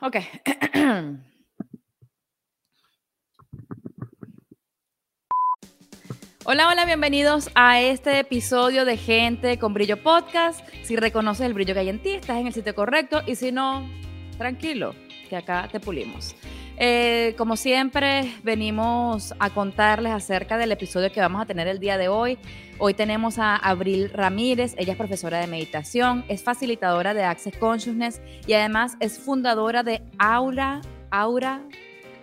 Ok. Hola, hola, bienvenidos a este episodio de Gente con Brillo Podcast. Si reconoces el brillo que hay en ti, estás en el sitio correcto y si no, tranquilo, que acá te pulimos. Eh, como siempre, venimos a contarles acerca del episodio que vamos a tener el día de hoy. Hoy tenemos a Abril Ramírez, ella es profesora de meditación, es facilitadora de Access Consciousness y además es fundadora de Aura, Aura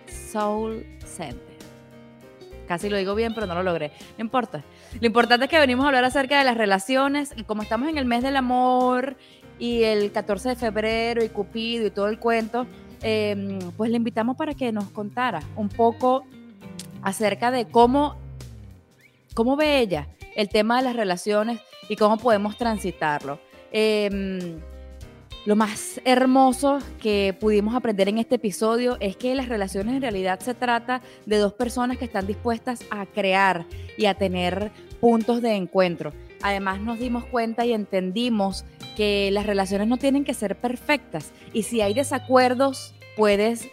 Soul Center. Casi lo digo bien, pero no lo logré. No importa. Lo importante es que venimos a hablar acerca de las relaciones y como estamos en el mes del amor y el 14 de febrero y Cupido y todo el cuento, eh, pues le invitamos para que nos contara un poco acerca de cómo, cómo ve ella el tema de las relaciones y cómo podemos transitarlo. Eh, lo más hermoso que pudimos aprender en este episodio es que las relaciones en realidad se trata de dos personas que están dispuestas a crear y a tener puntos de encuentro. Además nos dimos cuenta y entendimos que las relaciones no tienen que ser perfectas y si hay desacuerdos puedes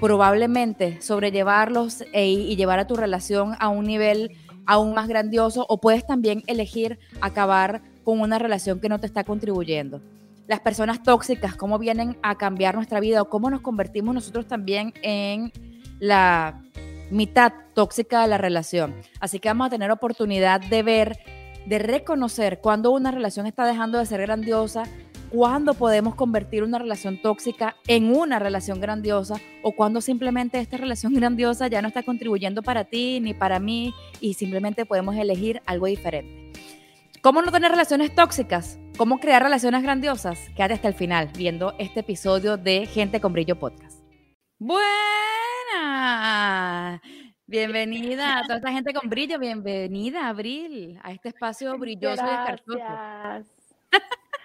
probablemente sobrellevarlos y llevar a tu relación a un nivel aún más grandioso o puedes también elegir acabar con una relación que no te está contribuyendo las personas tóxicas, cómo vienen a cambiar nuestra vida o cómo nos convertimos nosotros también en la mitad tóxica de la relación. Así que vamos a tener oportunidad de ver, de reconocer cuando una relación está dejando de ser grandiosa, cuándo podemos convertir una relación tóxica en una relación grandiosa o cuando simplemente esta relación grandiosa ya no está contribuyendo para ti ni para mí y simplemente podemos elegir algo diferente. ¿Cómo no tener relaciones tóxicas? ¿Cómo crear relaciones grandiosas? Quédate hasta el final viendo este episodio de Gente con Brillo Podcast. Buena. Bienvenida a toda esta gente con brillo. Bienvenida, Abril, a este espacio brilloso Gracias. y escarchoso.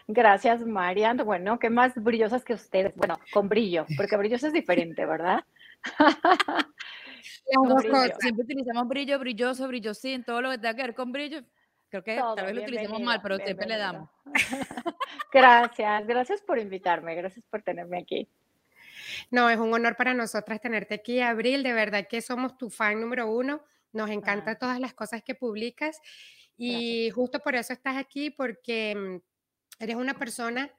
Gracias, Marian. Bueno, qué más brillosas que ustedes. Bueno, con brillo, porque brilloso es diferente, ¿verdad? Brillo. Siempre utilizamos brillo, brilloso, brillosín, todo lo que tenga que ver con brillo. Creo que Todo, tal vez lo utilicemos mal, pero siempre le damos. Gracias, gracias por invitarme, gracias por tenerme aquí. No, es un honor para nosotras tenerte aquí, Abril. De verdad que somos tu fan número uno. Nos encantan Ah. todas las cosas que publicas y justo por eso estás aquí, porque mm, eres una persona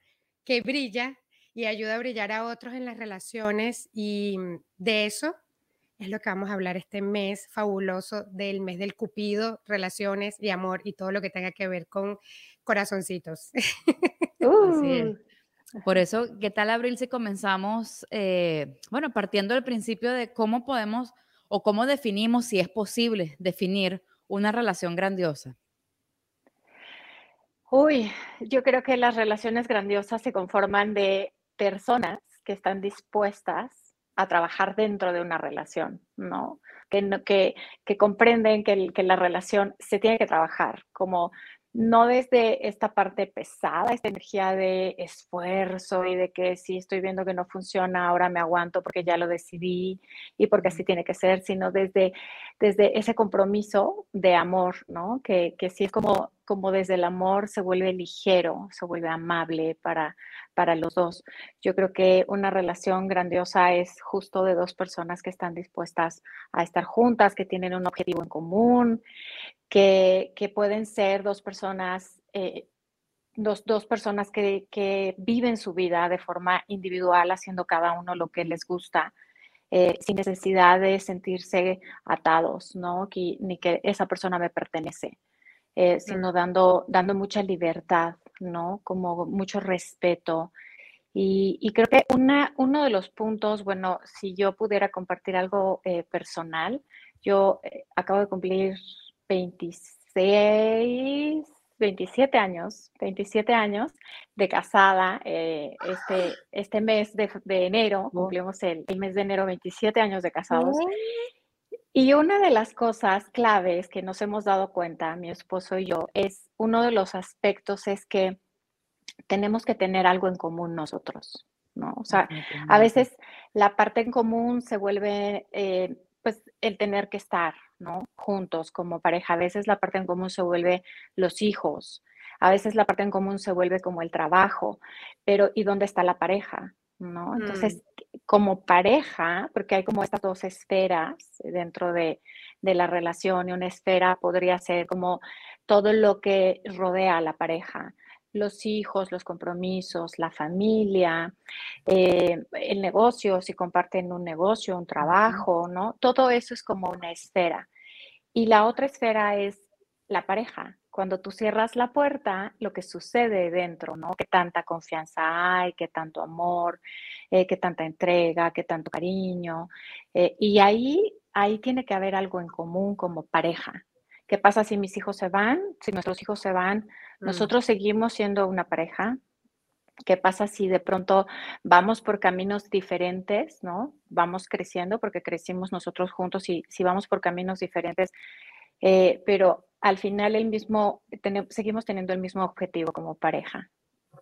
que brilla y ayuda a brillar a otros en las relaciones y mm, de eso es lo que vamos a hablar este mes fabuloso del mes del cupido, relaciones y amor y todo lo que tenga que ver con corazoncitos. Uh, Por eso, ¿qué tal Abril si comenzamos, eh, bueno, partiendo del principio de cómo podemos o cómo definimos, si es posible definir una relación grandiosa? Uy, yo creo que las relaciones grandiosas se conforman de personas que están dispuestas a trabajar dentro de una relación, ¿no? Que, que, comprenden que la relación se tiene que trabajar, como no desde esta parte pesada, esta energía de esfuerzo y de que si estoy viendo que no funciona, ahora me aguanto porque ya lo decidí y porque así tiene que ser, sino desde, desde ese compromiso de amor, ¿no? Que, que sí es como, como desde el amor se vuelve ligero, se vuelve amable para, para los dos. Yo creo que una relación grandiosa es justo de dos personas que están dispuestas a estar juntas, que tienen un objetivo en común, que, que pueden ser dos personas, eh, dos, dos personas que, que viven su vida de forma individual, haciendo cada uno lo que les gusta. eh, sin necesidad de sentirse atados, ¿no? Que- ni que esa persona me pertenece, eh, sino dando, dando mucha libertad, ¿no? Como mucho respeto. Y, y creo que una, uno de los puntos, bueno, si yo pudiera compartir algo eh, personal, yo eh, acabo de cumplir 26 27 años, 27 años de casada. Eh, este, este mes de, enero, cumplimos el, mes de enero 27 años de casados. Y una de las cosas claves que nos hemos dado cuenta, mi esposo y yo, es uno de los aspectos es que tenemos que tener algo en común nosotros, ¿no? O sea, a veces la parte en común se vuelve, eh, pues, el tener que estar, ¿no? Juntos como pareja. A veces la parte en común se vuelve los hijos. A veces la parte en común se vuelve como el trabajo. Pero ¿y dónde está la pareja? ¿No? Entonces, mm. como pareja, porque hay como estas dos esferas dentro de, de la relación y una esfera podría ser como todo lo que rodea a la pareja los hijos, los compromisos, la familia, eh, el negocio, si comparten un negocio, un trabajo, ¿no? Todo eso es como una esfera. Y la otra esfera es la pareja. Cuando tú cierras la puerta, lo que sucede dentro, ¿no? Qué tanta confianza hay, qué tanto amor, eh, qué tanta entrega, qué tanto cariño. Eh, y ahí, ahí tiene que haber algo en común como pareja. ¿Qué pasa si mis hijos se van? Si nuestros hijos se van, Mm. Nosotros seguimos siendo una pareja. ¿Qué pasa si de pronto vamos por caminos diferentes, ¿no? Vamos creciendo porque crecimos nosotros juntos y si vamos por caminos diferentes, eh, pero al final el mismo, seguimos teniendo el mismo objetivo como pareja.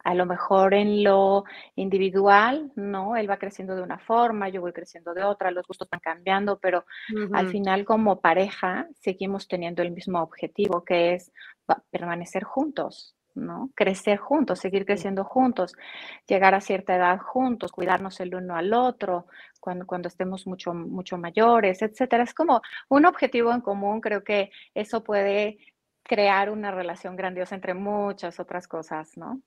A lo mejor en lo individual, ¿no? Él va creciendo de una forma, yo voy creciendo de otra, los gustos van cambiando, pero al final como pareja seguimos teniendo el mismo objetivo, que es permanecer juntos, ¿no? Crecer juntos, seguir creciendo juntos, llegar a cierta edad juntos, cuidarnos el uno al otro, cuando, cuando estemos mucho, mucho mayores, etcétera. Es como un objetivo en común, creo que eso puede crear una relación grandiosa entre muchas otras cosas, ¿no?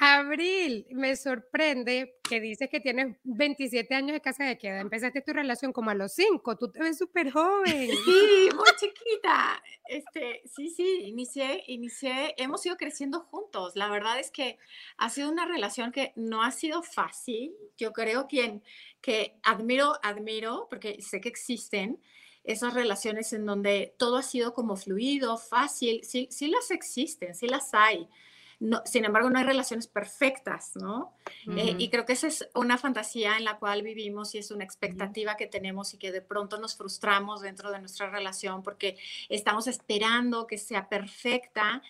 Abril, me sorprende que dices que tienes 27 años de casa de queda. Empezaste tu relación como a los 5, tú te ves súper joven. Sí, muy chiquita. Este, sí, sí, inicié, inicié, hemos ido creciendo juntos. La verdad es que ha sido una relación que no ha sido fácil. Yo creo que, que admiro, admiro, porque sé que existen esas relaciones en donde todo ha sido como fluido, fácil. Sí, sí las existen, sí las hay sin embargo, no hay relaciones perfectas, ¿no? Eh, y creo que esa es una fantasía en la cual vivimos y es una expectativa que tenemos y que de pronto nos frustramos dentro de nuestra relación porque estamos esperando que sea perfecta.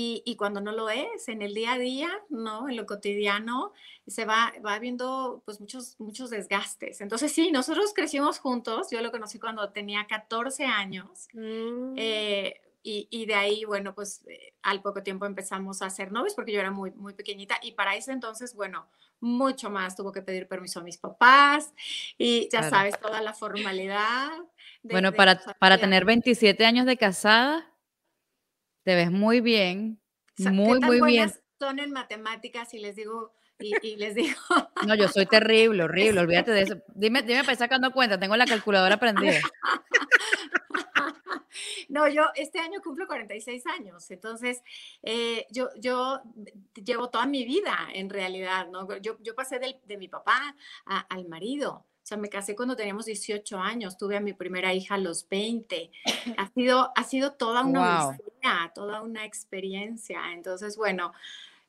Y, cuando no lo es, en el día a día, ¿no? En lo cotidiano, se va, va viendo pues muchos, muchos desgastes. Entonces sí, nosotros crecimos juntos, yo lo conocí cuando tenía 14 años. Mm. Eh, y, de ahí, bueno, pues eh, al poco tiempo empezamos a ser novios porque yo era muy, muy pequeñita y para ese entonces, bueno, mucho más tuvo que pedir permiso a mis papás y ya sabes, toda la formalidad. bueno, para, para tener 27 años de casada, te ves muy bien, muy, muy bien. Son en matemáticas y les digo, y, les digo. No, yo soy terrible, horrible, olvídate de eso. Dime, dime para sacando cuenta, tengo la calculadora prendida. No, yo este año cumplo 46 años, entonces eh, yo, yo llevo toda mi vida en realidad, ¿no? Yo, yo pasé de mi papá al marido. O sea, me casé cuando teníamos 18 años, tuve a mi primera hija a los 20. Ha sido, ha sido toda una toda una experiencia. Entonces, bueno,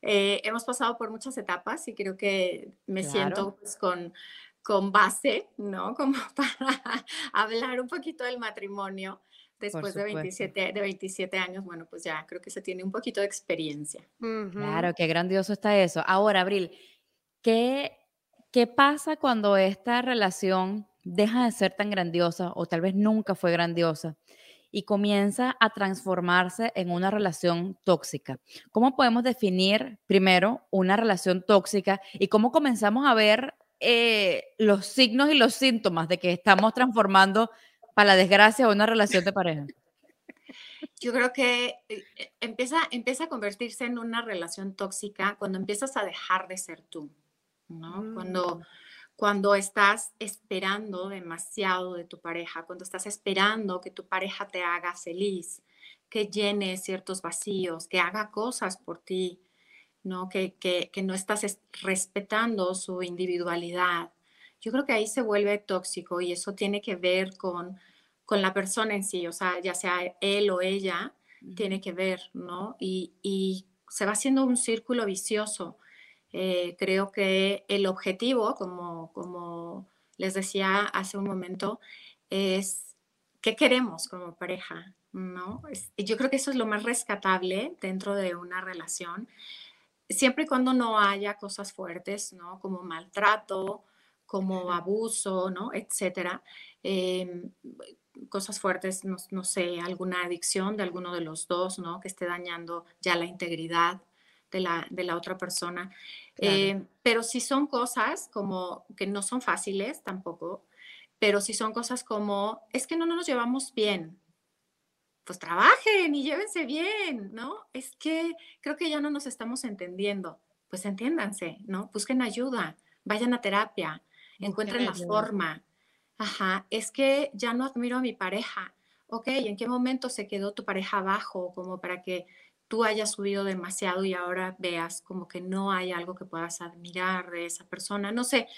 eh, hemos pasado por muchas etapas y creo que me siento pues, con, con base, ¿no? Como para hablar un poquito del matrimonio después de 27, de 27 años, bueno, pues ya creo que se tiene un poquito de experiencia. Claro, qué grandioso está eso. Ahora, Abril, ¿qué, ¿qué pasa cuando esta relación deja de ser tan grandiosa o tal vez nunca fue grandiosa? y comienza a transformarse en una relación tóxica. ¿Cómo podemos definir primero una relación tóxica y cómo comenzamos a ver eh, los signos y los síntomas de que estamos transformando para la desgracia o una relación de pareja? Yo creo que eh, eh, empieza, empieza a convertirse en una relación tóxica cuando empiezas a dejar de ser tú, ¿no? Cuando, mm. cuando estás esperando demasiado de tu pareja, cuando estás esperando que tu pareja te haga feliz, que llene ciertos vacíos, que haga cosas por ti, ¿no? Que, que, que no estás respetando su individualidad, yo creo que ahí se vuelve tóxico y eso tiene que ver con, con la persona en sí, o sea, ya sea él o ella, tiene que ver, ¿no? Y, y, se va haciendo un círculo vicioso. Eh, creo que el objetivo, como, como les decía hace un momento, es qué queremos como pareja, ¿no? yo creo que eso es lo más rescatable dentro de una relación, siempre y cuando no haya cosas fuertes, ¿no? Como maltrato, como abuso, ¿no? Etcétera. Em, cosas fuertes, no, sé, alguna adicción de alguno de los dos, ¿no? Que esté dañando ya la integridad de la, de la otra persona. Em, pero si son cosas como que no son fáciles tampoco, pero si son cosas como, es que no, no nos llevamos bien, pues trabajen y llévense bien, ¿no? Es que creo que ya no nos estamos entendiendo. Pues entiéndanse, ¿no? Busquen ayuda, vayan a terapia, encuentren la forma. Ajá, es que ya no admiro a mi pareja. Ok, ¿en qué momento se quedó tu pareja abajo como para que tú hayas subido demasiado y ahora veas como que no hay algo que puedas admirar de esa persona? No sé,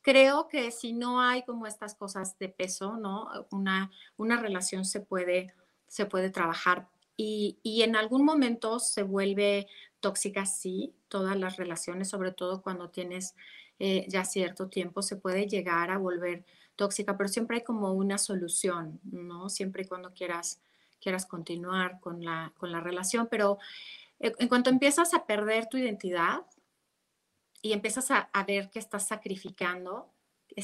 creo que si no hay como estas cosas de peso, ¿no? Una, una relación se puede se puede trabajar y, en algún momento se vuelve tóxica, sí, todas las relaciones, sobre todo cuando tienes eh, ya cierto tiempo, se puede llegar a volver tóxica, pero siempre hay como una solución, ¿no? Siempre y cuando quieras, quieras continuar con la, con la relación, pero eh, en cuanto empiezas a perder tu identidad y empiezas a, a ver que estás sacrificando,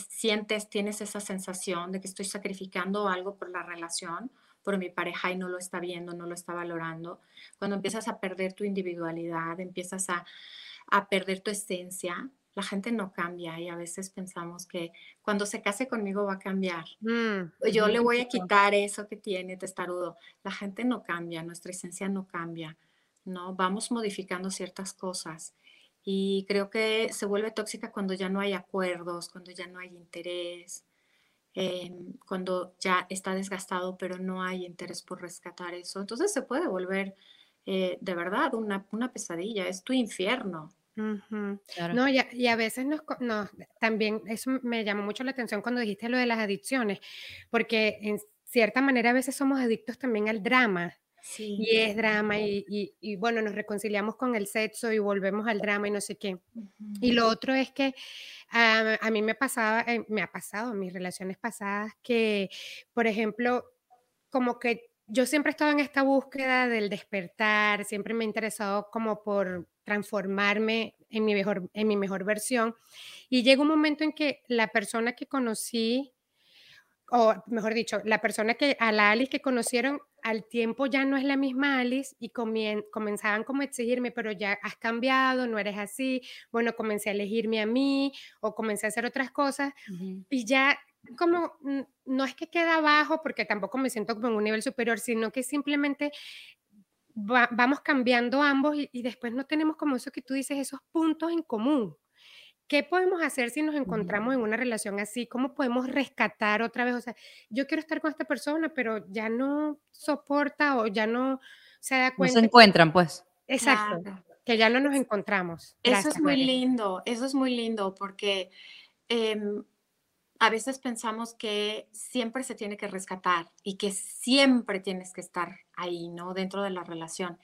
sientes, tienes esa sensación de que estoy sacrificando algo por la relación, por mi pareja y no lo está viendo, no lo está valorando. Cuando empiezas a perder tu individualidad, empiezas a, perder tu esencia, la gente no cambia y a veces pensamos que cuando se case conmigo va a cambiar. Mm, Yo le voy a quitar eso que tiene testarudo. La gente no cambia, nuestra esencia no cambia, ¿no? Vamos modificando ciertas cosas y creo que se vuelve tóxica cuando ya no hay acuerdos, cuando ya no hay interés, Em, cuando ya está desgastado, pero no hay interés por rescatar eso. Entonces se puede volver eh, de verdad una, una, pesadilla, es tu infierno. No, y a, y a veces nos, también eso me llamó mucho la atención cuando dijiste lo de las adicciones, porque en cierta manera a veces somos adictos también al drama. Y es drama y, y, bueno, nos reconciliamos con el sexo y volvemos al drama y no sé qué. Y lo otro es que a, mí me pasaba, eh, me ha pasado en mis relaciones pasadas que, por ejemplo, como que yo siempre he estado en esta búsqueda del despertar, siempre me he interesado como por transformarme en mi mejor, en mi mejor versión. Y llega un momento en que la persona que conocí, o mejor dicho, la persona que, a la Alice que conocieron, al tiempo ya no es la misma Alice y comenzaban como a exigirme, pero ya has cambiado, no eres así, bueno, comencé a elegirme a mí o comencé a hacer otras cosas y ya como no es que queda abajo porque tampoco me siento como en un nivel superior, sino que simplemente vamos cambiando ambos y, y, después no tenemos como eso que tú dices, esos puntos en común. ¿Qué podemos hacer si nos encontramos en una relación así? ¿Cómo podemos rescatar otra vez? O sea, yo quiero estar con esta persona, pero ya no soporta o ya no se da cuenta. No se encuentran, pues. Exacto, que ya no nos encontramos. eso es muy lindo, eso es muy lindo porque em, a veces pensamos que siempre se tiene que rescatar y que siempre tienes que estar ahí, ¿no? Dentro de la relación.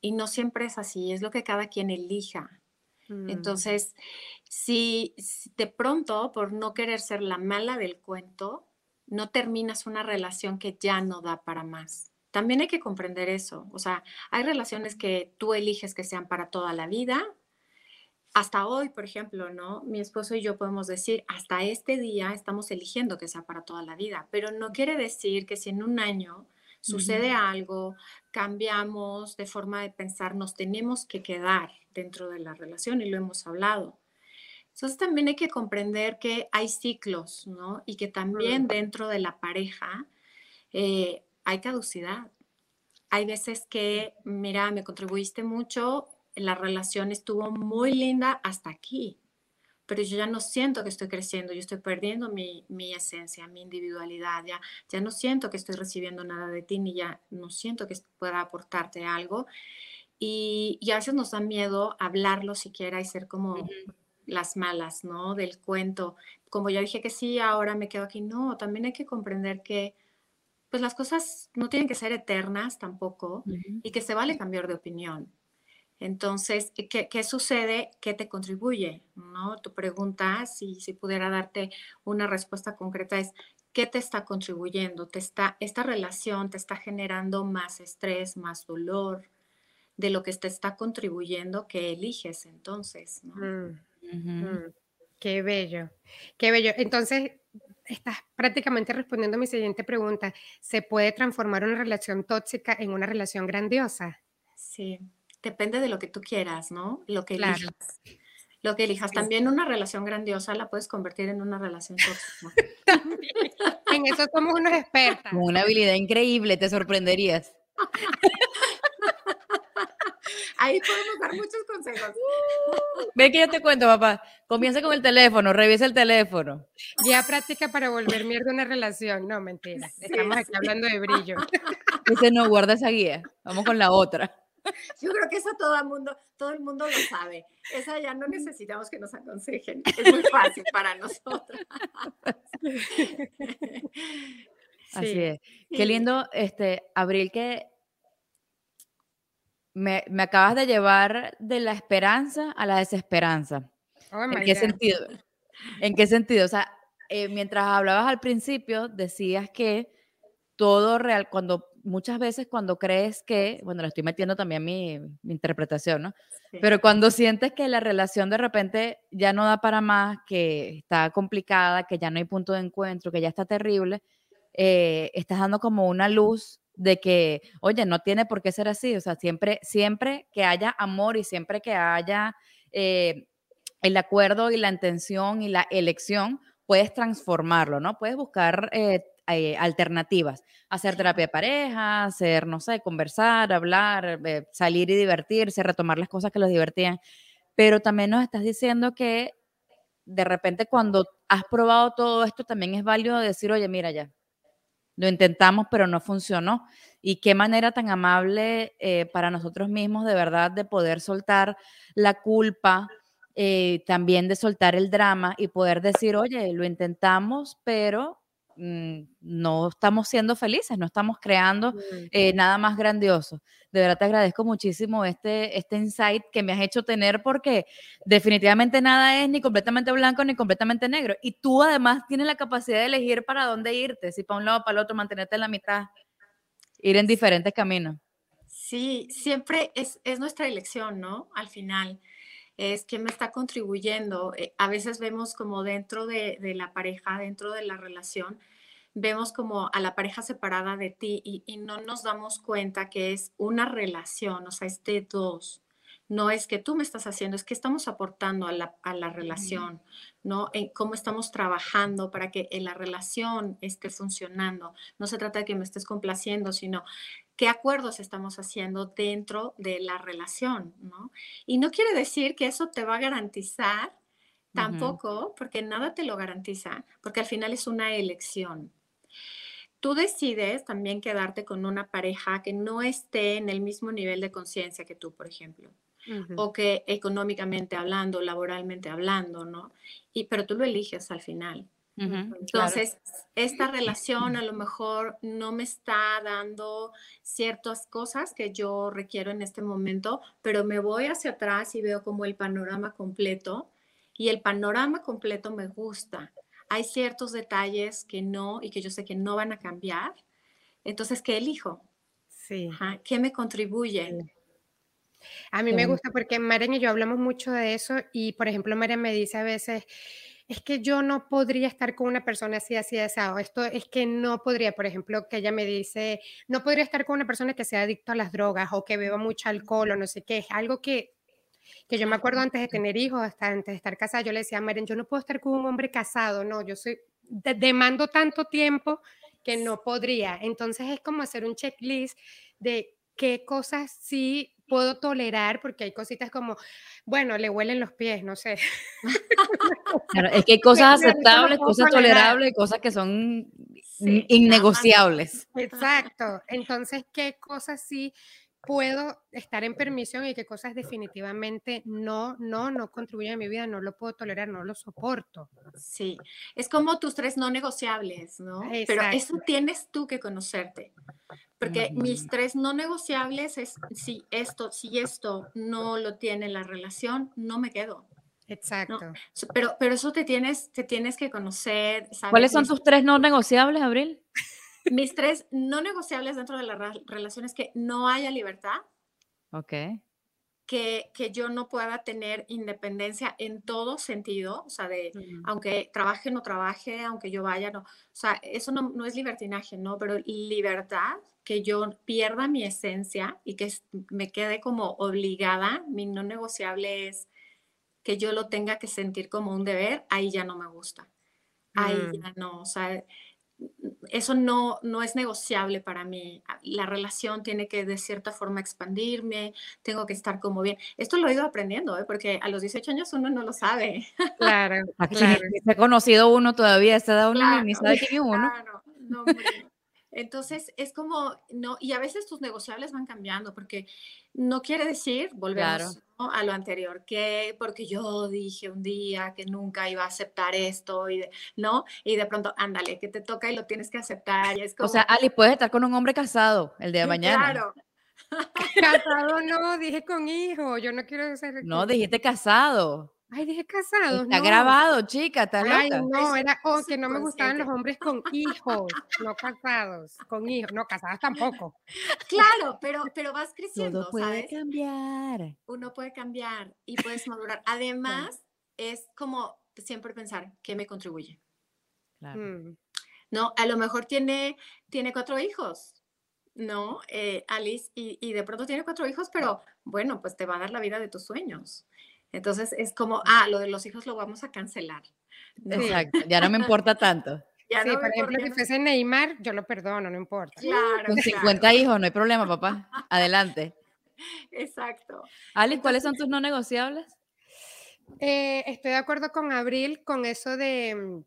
Y no siempre es así, es lo que cada quien elija. Mm. Entonces, si, de pronto, por no querer ser la mala del cuento, no terminas una relación que ya no da para más. También hay que comprender eso. O sea, hay relaciones que tú eliges que sean para toda la vida. Hasta hoy, por ejemplo, ¿no? Mi esposo y yo podemos decir, hasta este día estamos eligiendo que sea para toda la vida, pero no quiere decir que si en un año sucede algo, cambiamos de forma de pensar, nos tenemos que quedar dentro de la relación y lo hemos hablado. Entonces también hay que comprender que hay ciclos, ¿no? Y que también dentro de la pareja eh, hay caducidad. Hay veces que, mira, me contribuiste mucho, la relación estuvo muy linda hasta aquí, pero yo ya no siento que estoy creciendo, yo estoy perdiendo mi, mi, esencia, mi individualidad, ya, ya no siento que estoy recibiendo nada de ti, ni ya no siento que pueda aportarte algo. Y, y a veces nos da miedo hablarlo siquiera y ser como las malas, ¿no? Del cuento. Como ya dije que sí, ahora me quedo aquí. No, también hay que comprender que pues las cosas no tienen que ser eternas tampoco y que se vale cambiar de opinión. Entonces, ¿qué, ¿qué, sucede? ¿Qué te contribuye? ¿No? Tu pregunta, si, si pudiera darte una respuesta concreta, es ¿qué te está contribuyendo? ¿Te está, ¿Esta relación te está generando más estrés, más dolor de lo que te está contribuyendo que eliges entonces? ¿no? Mm, mm, qué bello, qué bello. Entonces, estás prácticamente respondiendo a mi siguiente pregunta. ¿Se puede transformar una relación tóxica en una relación grandiosa? Sí, depende de lo que tú quieras, ¿no? Lo que elijas. Lo que elijas. También una relación grandiosa la puedes convertir en una relación tóxica. en eso somos unos expertos. una habilidad increíble, te sorprenderías. Ahí podemos dar muchos consejos. Ve que yo te cuento, papá. Comienza con el teléfono, revisa el teléfono. Ya práctica para volver mierda una relación. No, mentira. Estamos aquí hablando de brillo. Dice, no, guarda esa guía. Vamos con la otra. Yo creo que eso todo el mundo, todo el mundo lo sabe. Esa ya no necesitamos que nos aconsejen. Es muy fácil para nosotros. Así es. Qué lindo, este, Abril, que me, acabas de llevar de la esperanza a la desesperanza. Oh ¿En qué sentido? ¿En qué sentido? O sea, eh, mientras hablabas al principio, decías que todo real, cuando muchas veces cuando crees que, bueno, le estoy metiendo también mi, mi interpretación, ¿no? Pero cuando sientes que la relación de repente ya no da para más, que está complicada, que ya no hay punto de encuentro, que ya está terrible, eh, estás dando como una luz de que, oye, no tiene por qué ser así, o sea, siempre, siempre que haya amor y siempre que haya eh, el acuerdo y la intención y la elección, puedes transformarlo, ¿no? Puedes buscar eh, eh, alternativas, hacer terapia de pareja, hacer, no sé, conversar, hablar, salir y divertirse, retomar las cosas que los divertían, pero también nos estás diciendo que de repente cuando has probado todo esto, también es válido decir, oye, mira ya, lo intentamos, pero no funcionó. Y qué manera tan amable eh, para nosotros mismos, de verdad, de poder soltar la culpa, eh, también de soltar el drama y poder decir, oye, lo intentamos, pero no estamos siendo felices, no estamos creando eh, nada más grandioso. De verdad te agradezco muchísimo este, este insight que me has hecho tener porque definitivamente nada es ni completamente blanco ni completamente negro. Y tú además tienes la capacidad de elegir para dónde irte, si para un lado o para el otro, mantenerte en la mitad, ir en diferentes caminos. Sí, siempre es, es nuestra elección, ¿no? Al final es que me está contribuyendo. Eh, a veces vemos como dentro de, de, la pareja, dentro de la relación, vemos como a la pareja separada de ti y, no nos damos cuenta que es una relación, o sea, es de dos. No es que tú me estás haciendo, es que estamos aportando a la, a la relación, ¿no? En cómo estamos trabajando para que la relación esté funcionando. No se trata de que me estés complaciendo, sino qué acuerdos estamos haciendo dentro de la relación, ¿no? Y no quiere decir que eso te va a garantizar tampoco, porque nada te lo garantiza, porque al final es una elección tú decides también quedarte con una pareja que no esté en el mismo nivel de conciencia que tú, por ejemplo, o que económicamente hablando, laboralmente hablando, ¿no? Y, pero tú lo eliges al final. Entonces, esta relación a lo mejor no me está dando ciertas cosas que yo requiero en este momento, pero me voy hacia atrás y veo como el panorama completo y el panorama completo me gusta hay ciertos detalles que no y que yo sé que no van a cambiar. Entonces, ¿qué elijo? Sí. ¿Qué me contribuye? A mí me gusta porque Maren y yo hablamos mucho de eso y, por ejemplo, Maren me dice a veces, es que yo no podría estar con una persona así, así, así, esto es que no podría, por ejemplo, que ella me dice, no podría estar con una persona que sea adicto a las drogas o que beba mucho alcohol o no sé qué, es algo que que yo me acuerdo antes de tener hijos, hasta antes de estar casada, yo le decía a Maren, yo no puedo estar con un hombre casado, no, yo soy, demando tanto tiempo que no podría. Entonces es como hacer un checklist de qué cosas sí puedo tolerar, porque hay cositas como, bueno, le huelen los pies, no sé. Claro, es que hay cosas aceptables, cosas tolerables y cosas que son innegociables. Exacto. Entonces, ¿qué cosas sí puedo estar en permisión y qué cosas definitivamente no, no, no contribuyen a mi vida, no lo puedo tolerar, no lo soporto. Sí, es como tus tres no negociables, ¿no? Pero eso tienes tú que conocerte. Porque mis tres no negociables es si esto, si esto no lo tiene la relación, no me quedo. Exacto. Pero, pero eso te tienes, te tienes que conocer. ¿Cuáles son tus tres no negociables, Abril? Mis tres no negociables dentro de la relación es que no haya libertad. Ok. Que, que, yo no pueda tener independencia en todo sentido, o sea, de aunque trabaje o no trabaje, aunque yo vaya, no, o sea, eso no, no, es libertinaje, ¿no? Pero libertad, que yo pierda mi esencia y que me quede como obligada, mi no negociable es que yo lo tenga que sentir como un deber, ahí ya no me gusta. Ahí mm. ya no, o sea, eso no, no es negociable para mí. La relación tiene que de cierta forma expandirme, tengo que estar como bien. Esto lo he ido aprendiendo, ¿eh? porque a los 18 años uno no lo sabe. Claro, Aquí se ha conocido uno todavía, se da uno ni sabe quién es uno. Claro, no, entonces, es como, no, y a veces tus negociables van cambiando, porque no quiere decir, volvemos a lo anterior, que porque yo dije un día que nunca iba a aceptar esto, y ¿no? Y de pronto, ándale, que te toca y lo tienes que aceptar. es O sea, Ali, puedes estar con un hombre casado el día de mañana. Claro. casado no, dije con hijo, yo no quiero ser... No, dijiste casado. Ay, dije casado. Está grabado, chica, está Ay, no, era oh, que no me gustaban los hombres con hijos, no casados, con hijos, no casadas tampoco. Claro, pero, pero vas creciendo, Todo puede cambiar. Uno puede cambiar y puedes madurar. Además, es como siempre pensar, ¿qué me contribuye? Claro. Mm. No, a lo mejor tiene, tiene cuatro hijos, ¿no? Eh, Alice, y, y de pronto tiene cuatro hijos, pero bueno, pues te va a dar la vida de tus sueños. Entonces es como, ah, lo de los hijos lo vamos a cancelar. Exacto, ya no me importa tanto. Ya sí, por ejemplo, si fuese Neymar, yo lo perdono, no importa. Claro, Con 50 hijos, no hay problema, papá. Adelante. Exacto. Ali, ¿cuáles son tus no negociables? Eh, estoy de acuerdo con Abril con eso de, mm,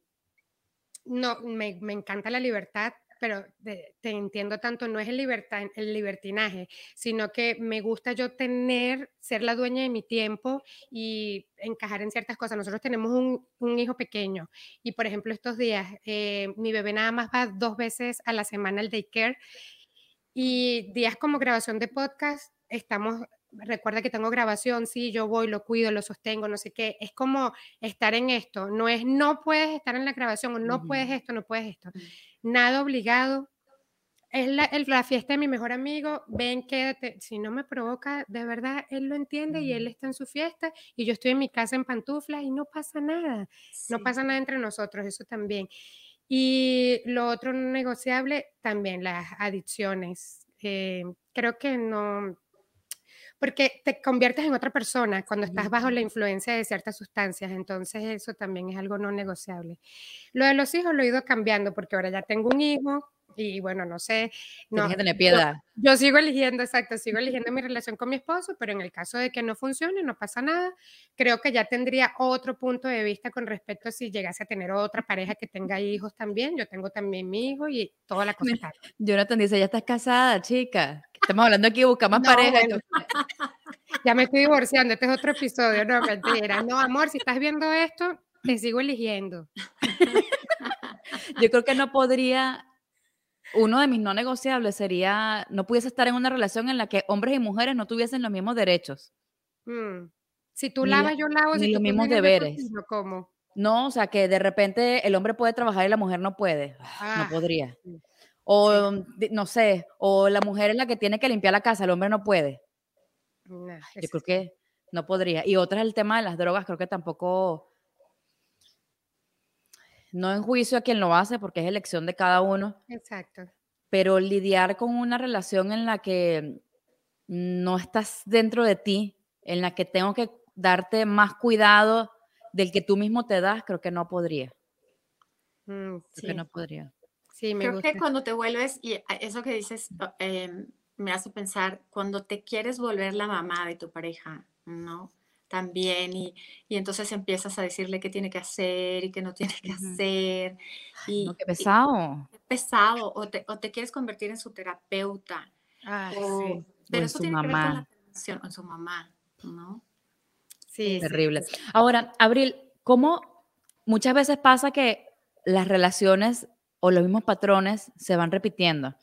no, me, me encanta la libertad, pero te entiendo tanto, no es el, libertad, el libertinaje, sino que me gusta yo tener, ser la dueña de mi tiempo y encajar en ciertas cosas. Nosotros tenemos un, un hijo pequeño y, por ejemplo, estos días, eh, mi bebé nada más va dos veces a la semana al daycare y días como grabación de podcast, estamos recuerda que tengo grabación, sí, yo voy, lo cuido, lo sostengo, no sé qué. Es como estar en esto, no es no puedes estar en la grabación o no puedes esto, no puedes esto. Nada obligado. Es la, la, fiesta de mi mejor amigo, ven, quédate. Si no me provoca, de verdad, él lo entiende y él está en su fiesta y yo estoy en mi casa en pantuflas y no pasa nada. No pasa nada entre nosotros, eso también. Y lo otro negociable, también las adicciones. Eh, creo que no, porque te conviertes en otra persona cuando estás bajo la influencia de ciertas sustancias, entonces eso también es algo no negociable. Lo de los hijos lo he ido cambiando porque ahora ya tengo un hijo y bueno, no sé. No, que tener piedad. Yo, sigo eligiendo, exacto, sigo eligiendo mi relación con mi esposo, pero en el caso de que no funcione, no pasa nada. Creo que ya tendría otro punto de vista con respecto a si llegase a tener otra pareja que tenga hijos también. Yo tengo también mi hijo y toda la cosa. Jonathan dice, ya estás casada, chica. Estamos hablando aquí de buscar más pareja. ya me estoy divorciando, este es otro episodio, no, mentira. No, amor, si estás viendo esto, te sigo eligiendo. Yo creo que no podría, uno de mis no negociables sería, no pudiese estar en una relación en la que hombres y mujeres no tuviesen los mismos derechos. Mm. Si tú lavas, yo lavo. Ni los mismos deberes. ¿Cómo? No, o sea, que de repente el hombre puede trabajar y la mujer no puede. no ah, podría. O, no sé, o la mujer es la que tiene que limpiar la casa, el hombre no puede. Yo creo que no podría. Y otra es el tema de las drogas, creo que tampoco, no en juicio a quien lo hace, porque es elección de cada uno. Exacto. Pero lidiar con una relación en la que no estás dentro de ti, en la que tengo que darte más cuidado del que tú mismo te das, creo que no podría. Mm, creo que no podría. Creo que cuando te vuelves, y eso que dices em, me hace pensar, cuando te quieres volver la mamá de tu pareja, ¿no? También, y, y entonces empiezas a decirle qué tiene que hacer y qué no tiene que hacer. Y, no, qué pesado. qué pesado, o te, o te, quieres convertir en su terapeuta. O, sí. Pero eso tiene que ver con la relación con su mamá, ¿no? Sí. Terrible. Ahora, Abril, ¿cómo muchas veces pasa que las relaciones o los mismos patrones se van repitiendo?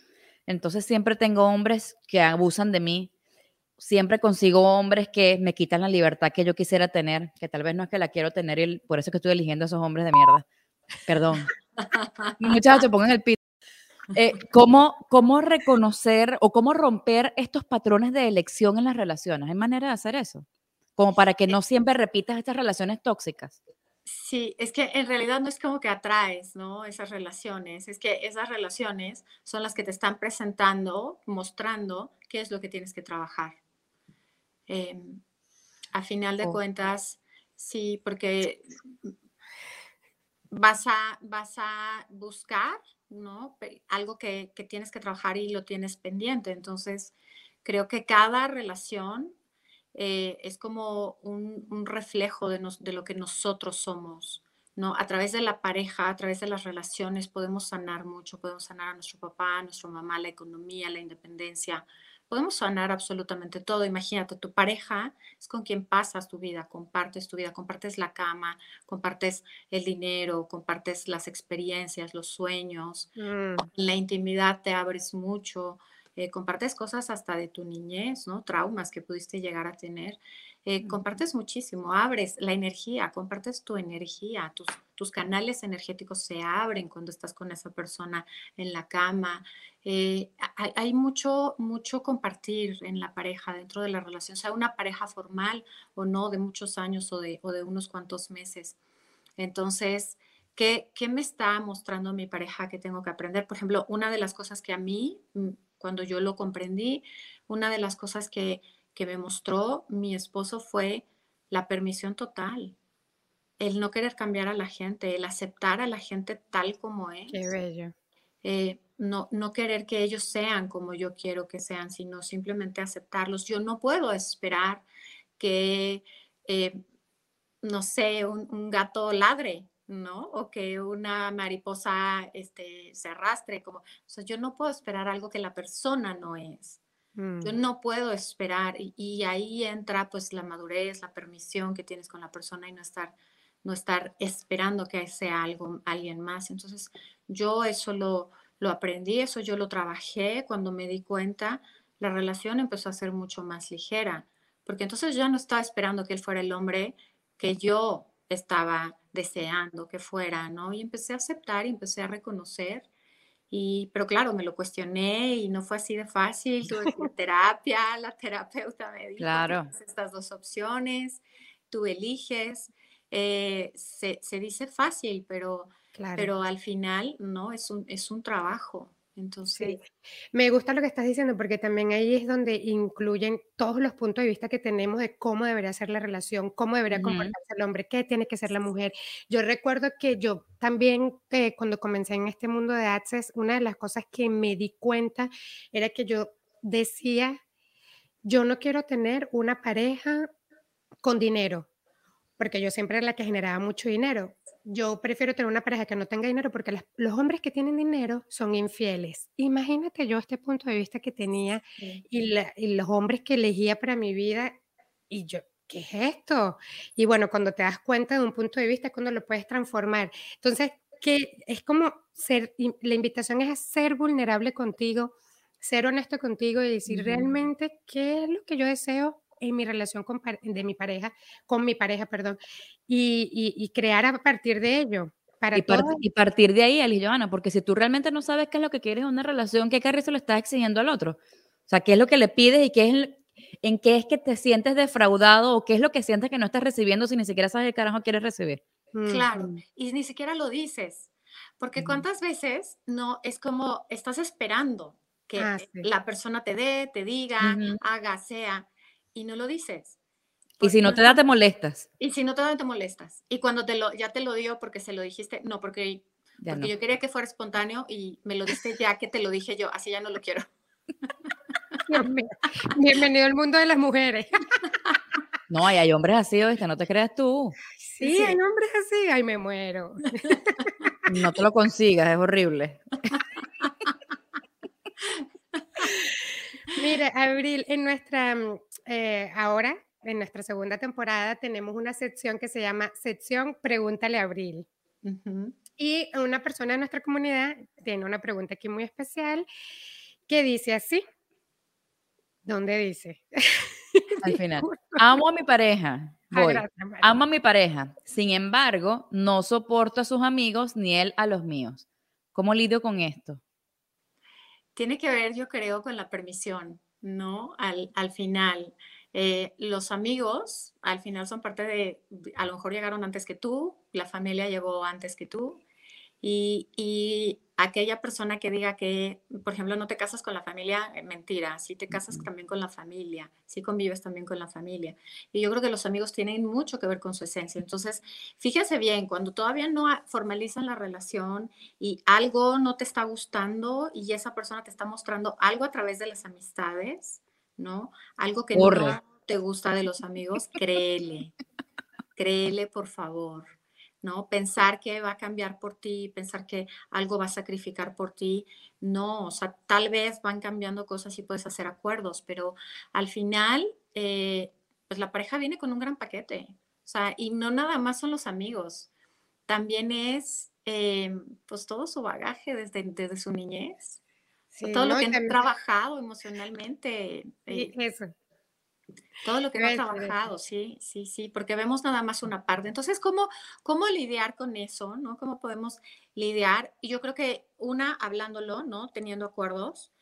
Entonces siempre tengo hombres que abusan de mí, siempre consigo hombres que me quitan la libertad que yo quisiera tener, que tal vez no es que la quiero tener y por eso es que estoy eligiendo a esos hombres de mierda. Perdón. Muchachos, pongan el pito. Eh, ¿cómo, ¿Cómo reconocer o cómo romper estos patrones de elección en las relaciones? ¿Hay manera de hacer eso? Como para que no siempre repitas estas relaciones tóxicas. Sí, es que en realidad no es como que atraes, ¿no? Esas relaciones, es que esas relaciones son las que te están presentando, mostrando qué es lo que tienes que trabajar. Em, a final de cuentas, sí, porque vas a, vas a buscar, ¿no? Algo que, que tienes que trabajar y lo tienes pendiente. Entonces, creo que cada relación eh, es como un, reflejo de, de, lo que nosotros somos, ¿no? A través de la pareja, a través de las relaciones, podemos sanar mucho, podemos sanar a nuestro papá, a nuestra mamá, la economía, la independencia, podemos sanar absolutamente todo. Imagínate, tu pareja es con quien pasas tu vida, compartes tu vida, compartes la cama, compartes el dinero, compartes las experiencias, los sueños. Mm. la intimidad te abres mucho, eh, compartes cosas hasta de tu niñez, ¿no? Traumas que pudiste llegar a tener. Eh, compartes muchísimo, abres la energía, compartes tu energía, tus, tus, canales energéticos se abren cuando estás con esa persona en la cama. Eh, hay, mucho, mucho compartir en la pareja, dentro de la relación, sea una pareja formal o no, de muchos años o de, o de unos cuantos meses. Entonces, ¿qué, ¿qué me está mostrando mi pareja que tengo que aprender? Por ejemplo, una de las cosas que a mí mm, cuando yo lo comprendí, una de las cosas que, me mostró mi esposo fue la permisión total, el no querer cambiar a la gente, el aceptar a la gente tal como es. Qué bello. Eh, no, no querer que ellos sean como yo quiero que sean, sino simplemente aceptarlos. Yo no puedo esperar que, eh, no sé, un, gato ladre. ¿No? O que una mariposa este, se arrastre, como, o sea, yo no puedo esperar algo que la persona no es. Yo mm. no puedo esperar y, ahí entra pues la madurez, la permisión que tienes con la persona y no estar, no estar esperando que sea algo, alguien más. Entonces, yo eso lo, lo aprendí, eso yo lo trabajé cuando me di cuenta, la relación empezó a ser mucho más ligera, porque entonces ya no estaba esperando que él fuera el hombre que yo estaba deseando que fuera, ¿no? Y empecé a aceptar y empecé a reconocer. Y, pero claro, me lo cuestioné y no fue así de fácil. Tuve terapia, la terapeuta me dijo claro. estas dos opciones, tú eliges. Eh, se, se, dice fácil, pero, pero al final no, es un, es un trabajo. Entonces, me gusta lo que estás diciendo porque también ahí es donde incluyen todos los puntos de vista que tenemos de cómo debería ser la relación, cómo debería comportarse el hombre, qué tiene que ser la mujer. Yo recuerdo que yo también eh, cuando comencé en este mundo de Access, una de las cosas que me di cuenta era que yo decía, yo no quiero tener una pareja con dinero, porque yo siempre era la que generaba mucho dinero yo prefiero tener una pareja que no tenga dinero porque los hombres que tienen dinero son infieles. Imagínate yo este punto de vista que tenía y, los hombres que elegía para mi vida y yo, ¿qué es esto? Y bueno, cuando te das cuenta de un punto de vista es cuando lo puedes transformar. Entonces, que es como ser, la invitación es a ser vulnerable contigo, ser honesto contigo y decir realmente qué es lo que yo deseo en mi relación con, de mi pareja, con mi pareja, perdón, y, crear a partir de ello. Para y, y, partir de ahí, Ali Joana, porque si tú realmente no sabes qué es lo que quieres en una relación, ¿qué carrizo le estás exigiendo al otro? O sea, ¿qué es lo que le pides y qué es en qué es que te sientes defraudado o qué es lo que sientes que no estás recibiendo si ni siquiera sabes qué carajo quieres recibir? Claro, y ni siquiera lo dices, porque cuántas veces no es como estás esperando que ah, la persona te dé, te diga, haga, sea, y no lo dices. Y si no te da, te molestas. Y si no te da, te molestas. Y cuando te lo, ya te lo dio porque se lo dijiste, no, porque, yo quería que fuera espontáneo y me lo diste ya que te lo dije yo, así ya no lo quiero. Bienvenido al mundo de las mujeres. No, hay, hay hombres así, ¿oíste? No te creas tú. Sí, sí, hay hombres así. Ay, me muero. No te lo consigas, es horrible. Mire, Abril, en nuestra, mm, eh, ahora, en nuestra segunda temporada, tenemos una sección que se llama sección Pregúntale a Abril. Y una persona de nuestra comunidad tiene una pregunta aquí muy especial que dice así. ¿Dónde dice? Al final. Amo a mi pareja. Ah, Voy. Amo a mi pareja. Sin embargo, no soporto a sus amigos ni él a los míos. ¿Cómo lidio con esto? Tiene que ver, yo creo, con la permisión, ¿no? Al, al final. Eh, los amigos al final son parte de, a lo mejor llegaron antes que tú, la familia llegó antes que tú, y, aquella persona que diga que, por ejemplo, no te casas con la familia, eh, mentira, sí te casas también con la familia, sí convives también con la familia. Y yo creo que los amigos tienen mucho que ver con su esencia. Entonces, fíjese bien, cuando todavía no formalizan la relación y algo no te está gustando y esa persona te está mostrando algo a través de las amistades, ¿no? Algo que no te gusta de los amigos, créele, créele, por favor. ¿No? Pensar que va a cambiar por ti, pensar que algo va a sacrificar por ti, no, o sea, tal vez van cambiando cosas y puedes hacer acuerdos, pero al final, eh, pues la pareja viene con un gran paquete, o sea, y no nada más son los amigos, también es, eh, pues todo su bagaje desde, desde su niñez, todo lo que han trabajado emocionalmente. Eh, eso. Todo lo que no ha trabajado, sí, sí, sí, porque vemos nada más una parte. Entonces, ¿cómo, cómo lidiar con eso? ¿no? ¿Cómo podemos lidiar? Y yo creo que una, hablándolo, ¿no? Teniendo acuerdos.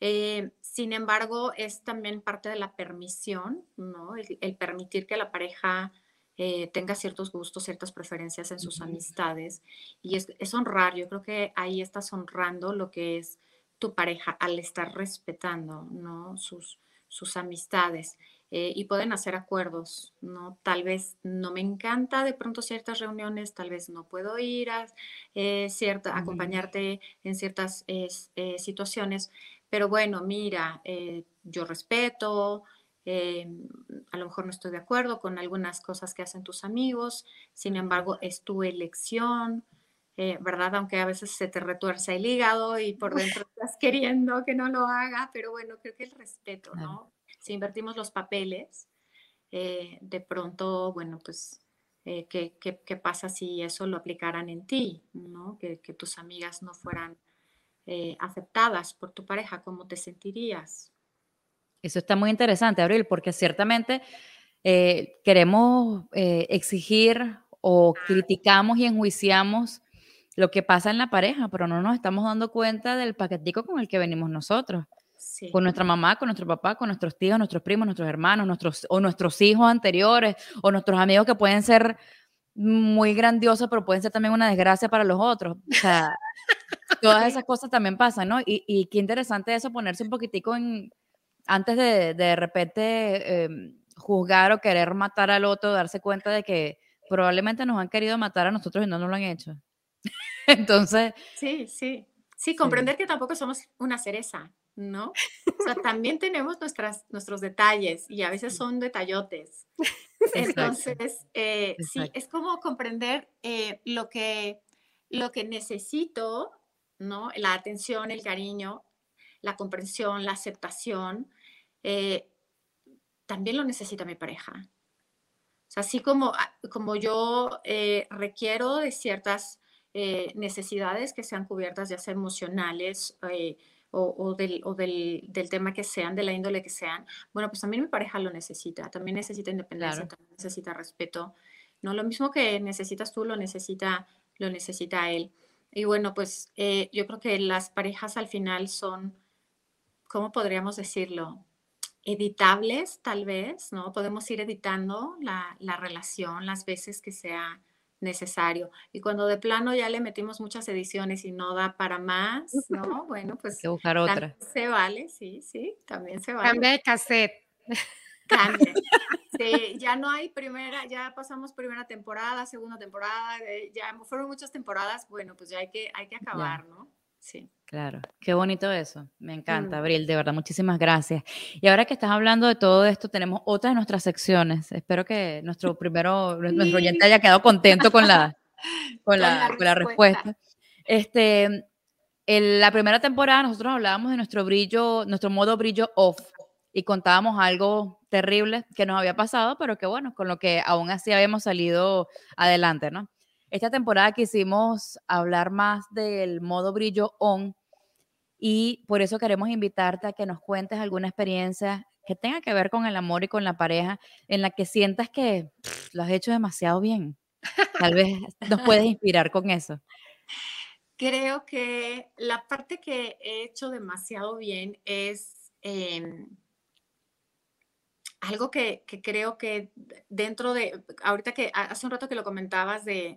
Eh, sin embargo, es también parte de la permisión, ¿no? El, permitir que la pareja eh, tenga ciertos gustos, ciertas preferencias en sus amistades. Y es, es honrar, yo creo que ahí estás honrando lo que es tu pareja al estar respetando, ¿no? Sus, sus amistades. Eh, y pueden hacer acuerdos, ¿no? Tal vez no me encanta de pronto ciertas reuniones, tal vez no puedo ir a eh, cierta, acompañarte en ciertas eh, situaciones, pero bueno, mira, yo respeto, a lo mejor no estoy de acuerdo con algunas cosas que hacen tus amigos, sin embargo, es tu elección, ¿verdad? Aunque a veces se te retuerce el hígado y por dentro estás queriendo que no lo haga, pero bueno, creo que el respeto, ¿no? si invertimos los papeles, eh, de pronto, bueno, pues, eh, ¿qué, pasa si eso lo aplicaran en ti? ¿no? Que, tus amigas no fueran eh, aceptadas por tu pareja, ¿cómo te sentirías? Eso está muy interesante, Abril, porque ciertamente queremos exigir o criticamos y enjuiciamos lo que pasa en la pareja, pero no nos estamos dando cuenta del paquetico con el que venimos nosotros. Con nuestra mamá, con nuestro papá, con nuestros tíos, nuestros primos, nuestros hermanos, nuestros, o nuestros hijos anteriores, o nuestros amigos que pueden ser muy grandiosos, pero pueden ser también una desgracia para los otros. O sea, todas esas cosas también pasan, ¿no? Y, y, qué interesante eso, ponerse un poquitico en, antes de de, repente em, juzgar o querer matar al otro, darse cuenta de que probablemente nos han querido matar a nosotros y no nos lo han hecho. Entonces... Sí, sí. Sí, comprender que tampoco somos una cereza, ¿no? O sea, también tenemos nuestras, nuestros detalles y a veces son detallotes. Entonces, eh, sí, es como comprender eh, lo, que, lo que necesito, ¿no? La atención, el cariño, la comprensión, la aceptación, eh, también lo necesita mi pareja. O sea, así como, ah, como yo requiero de ciertas necesidades que sean cubiertas, ya sea emocionales, o, del, o del, del, tema que sean, de la índole que sean, bueno, pues también mi pareja lo necesita, también necesita independencia, también necesita respeto, ¿no? Lo mismo que necesitas tú, lo necesita, lo necesita él. Y bueno, pues eh, yo creo que las parejas al final son, ¿cómo podríamos decirlo? Editables, tal vez, ¿no? Podemos ir editando la, la relación las veces que sea necesario. Y cuando de plano ya le metimos muchas ediciones y no da para más, ¿no? Bueno, pues que buscar otra. Se vale, sí, sí, también se vale. Cambia de cassette. Cambia. Sí, ya no hay primera, ya pasamos primera temporada, segunda temporada, eh, ya fueron muchas temporadas, bueno, pues ya hay que, hay que acabar, ¿no? Sí. Claro, qué bonito eso. Me encanta, mm. Abril, de verdad, muchísimas gracias. Y ahora que estás hablando de todo esto, tenemos otra de nuestras secciones. Espero que nuestro primero, nuestro oyente haya quedado contento con la, con, la, respuesta. Este, en la primera temporada nosotros hablábamos de nuestro brillo, nuestro modo brillo off y contábamos algo terrible que nos había pasado, pero que bueno, con lo que aún así habíamos salido adelante, ¿no? Esta temporada quisimos hablar más del modo brillo on y por eso queremos invitarte a que nos cuentes alguna experiencia que tenga que ver con el amor y con la pareja en la que sientas que lo has hecho demasiado bien. Tal vez nos puedes inspirar con eso. Creo que la parte que he hecho demasiado bien es em, algo que, creo que dentro de, ahorita que hace un rato que lo comentabas de,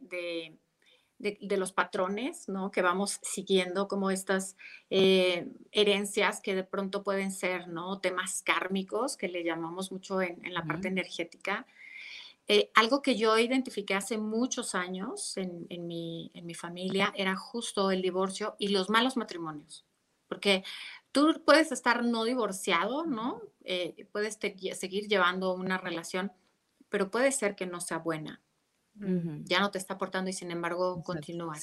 de, los patrones, ¿no? Que vamos siguiendo como estas eh, herencias que de pronto pueden ser, ¿no? Temas kármicos que le llamamos mucho en, la parte energética. Eh, algo que yo identifiqué hace muchos años en, en, mi, en mi familia era justo el divorcio y los malos matrimonios. Porque tú puedes estar no divorciado, ¿no? Eh, puedes seguir llevando una relación, pero puede ser que no sea buena. Ya no te está aportando y sin embargo continúas.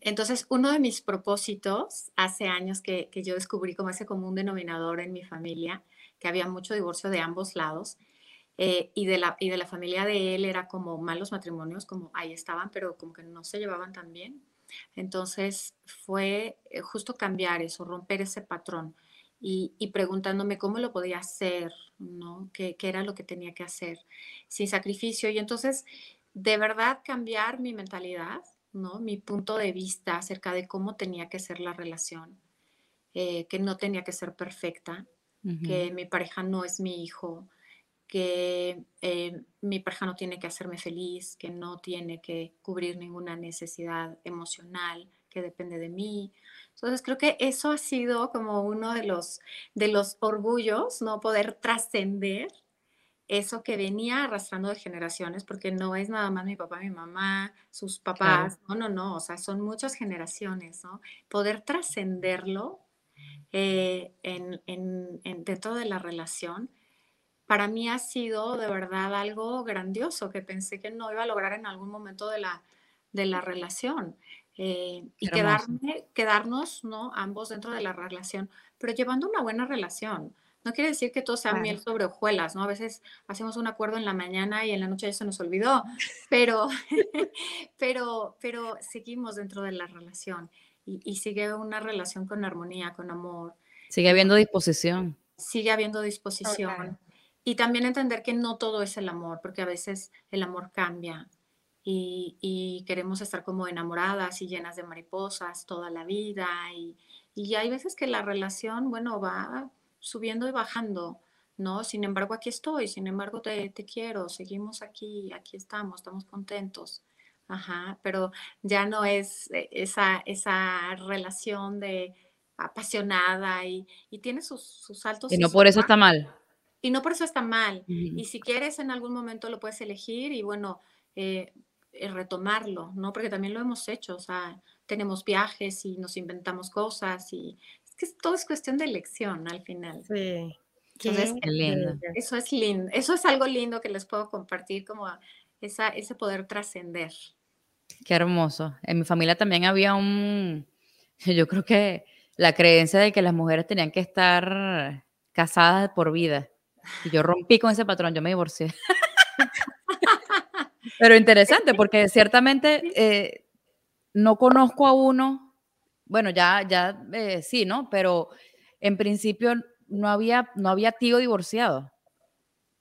Entonces, uno de mis propósitos hace años que, que, yo descubrí como ese común denominador en mi familia, que había mucho divorcio de ambos lados, eh, y, de la, y de la familia de él era como malos matrimonios, como ahí estaban, pero como que no se llevaban tan bien. Entonces fue eh, justo cambiar eso, romper ese patrón y, preguntándome cómo lo podía hacer, ¿no? ¿Qué, ¿Qué, era lo que tenía que hacer sin sacrificio? Y entonces, de verdad, cambiar mi mentalidad, ¿no? Mi punto de vista acerca de cómo tenía que ser la relación, eh, que no tenía que ser perfecta, que mi pareja no es mi hijo, que eh, mi pareja no tiene que hacerme feliz, que no tiene que cubrir ninguna necesidad emocional que depende de mí. Entonces creo que eso ha sido como uno de los, de los orgullos, no poder trascender eso que venía arrastrando de generaciones, porque no es nada más mi papá, mi mamá, sus papás, no, no, no, o sea, son muchas generaciones, ¿no? Poder trascenderlo eh, en, en, en, dentro de la relación para mí ha sido de verdad algo grandioso que pensé que no iba a lograr en algún momento de la, de la relación. Eh, y quedarme, quedarnos, ¿no? Ambos dentro de la relación, pero llevando una buena relación. No quiere decir que todo sea miel sobre hojuelas, ¿no? A veces hacemos un acuerdo en la mañana y en la noche ya se nos olvidó, pero, pero, pero seguimos dentro de la relación y, sigue una relación con armonía, con amor. Sigue habiendo disposición. Sigue habiendo disposición. Y también entender que no todo es el amor, porque a veces el amor cambia y, queremos estar como enamoradas y llenas de mariposas toda la vida. Y, y, hay veces que la relación, bueno, va subiendo y bajando, ¿no? Sin embargo, aquí estoy, sin embargo, te, te quiero, seguimos aquí, aquí estamos, estamos contentos. Ajá, pero ya no es e, esa, esa relación de apasionada y, y tiene sus, sus altos. Y no por eso está mal. Y no por eso está mal. Y si quieres, en algún momento lo puedes elegir y bueno, eh, eh, retomarlo, ¿no? Porque también lo hemos hecho, o sea, tenemos viajes y nos inventamos cosas y es que todo es cuestión de elección al final. Sí. Entonces, lindo. Eso es lindo, eso es algo lindo que les puedo compartir, como esa, ese poder trascender. Qué hermoso. En mi familia también había un, yo creo que la creencia de que las mujeres tenían que estar casadas por vida. Y yo rompí con ese patrón, yo me divorcié. Pero interesante, porque ciertamente eh, no conozco a uno, bueno, ya, ya eh, sí, ¿no? Pero en principio no había, no había tío divorciado.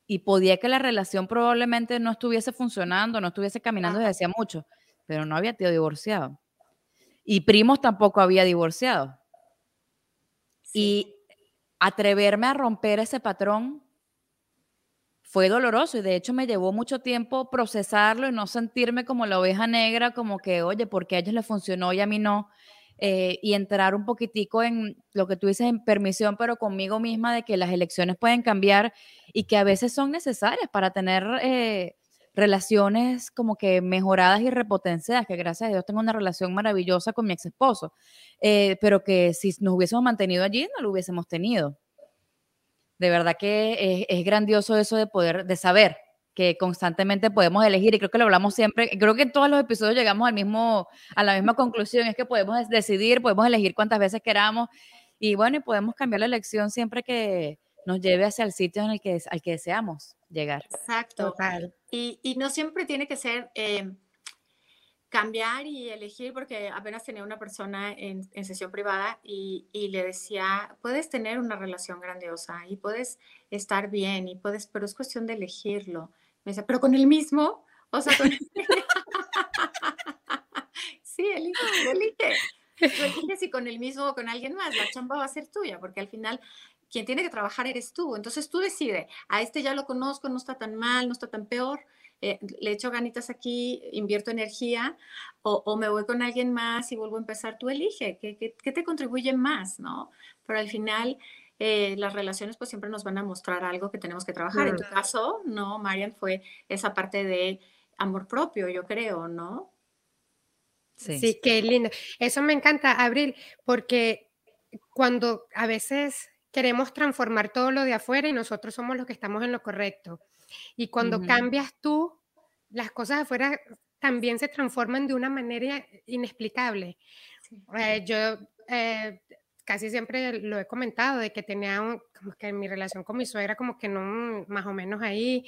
Y podía que la relación probablemente no estuviese funcionando, no estuviese caminando desde hacía mucho, pero no había tío divorciado. Y primos tampoco había divorciado. Y atreverme a romper ese patrón fue doloroso y de hecho me llevó mucho tiempo procesarlo y no sentirme como la oveja negra, como que, oye, porque a ellos les funcionó y a mí no. Eh, y entrar un poquitico en lo que tú dices en permisión, pero conmigo misma de que las elecciones pueden cambiar y que a veces son necesarias para tener eh, relaciones como que mejoradas y repotenciadas, que gracias a Dios tengo una relación maravillosa con mi ex esposo, eh, pero que si nos hubiésemos mantenido allí no lo hubiésemos tenido de verdad que es, grandioso eso de poder, de saber que constantemente podemos elegir y creo que lo hablamos siempre, creo que en todos los episodios llegamos al mismo, a la misma conclusión, es que podemos decidir, podemos elegir cuantas veces queramos y bueno, y podemos cambiar la elección siempre que nos lleve hacia el sitio en el que, al que deseamos llegar. Exacto. Y, y, no siempre tiene que ser eh, cambiar y elegir, porque apenas tenía una persona en, en sesión privada y, y, le decía, puedes tener una relación grandiosa y puedes estar bien, y puedes, pero es cuestión de elegirlo. Me dice, pero con el mismo, o sea, con... sí, elige, elige. elige si con el mismo o con alguien más, la chamba va a ser tuya, porque al final quien tiene que trabajar eres tú. Entonces tú decides, a este ya lo conozco, no está tan mal, no está tan peor, eh, le echo ganitas aquí, invierto energía, o, me voy con alguien más y vuelvo a empezar, tú elige, ¿qué, qué, te contribuye más? ¿no? Pero al final... Eh, las relaciones pues siempre nos van a mostrar algo que tenemos que trabajar. En tu caso, no, Marian, fue esa parte de amor propio, yo creo, ¿no? Sí. sí, qué lindo. Eso me encanta, Abril, porque cuando a veces queremos transformar todo lo de afuera y nosotros somos los que estamos en lo correcto. Y cuando cambias tú, las cosas afuera también se transforman de una manera inexplicable. Eh, yo eh, casi siempre lo he comentado, de que tenía como que mi relación con mi suegra como que no, más o menos ahí,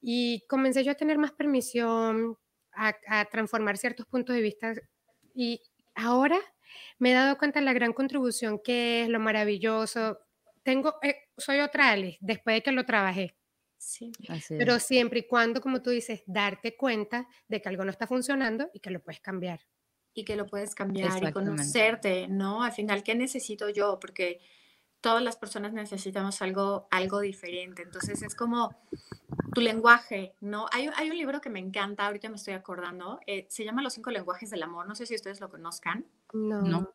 y comencé yo a tener más permisión, a, a transformar ciertos puntos de vista, y ahora me he dado cuenta de la gran contribución que es, lo maravilloso, tengo, eh, soy otra Alice después de que lo trabajé. Sí. Pero siempre y cuando, como tú dices, darte cuenta de que algo no está funcionando y que lo puedes cambiar. Y que lo puedes cambiar y conocerte, ¿no? Al final, ¿qué necesito yo? Porque todas las personas necesitamos algo, algo diferente. Entonces es como tu lenguaje, ¿no? Hay, hay un libro que me encanta, ahorita me estoy acordando, eh, se llama Los cinco lenguajes del amor, no sé si ustedes lo conozcan. No. no.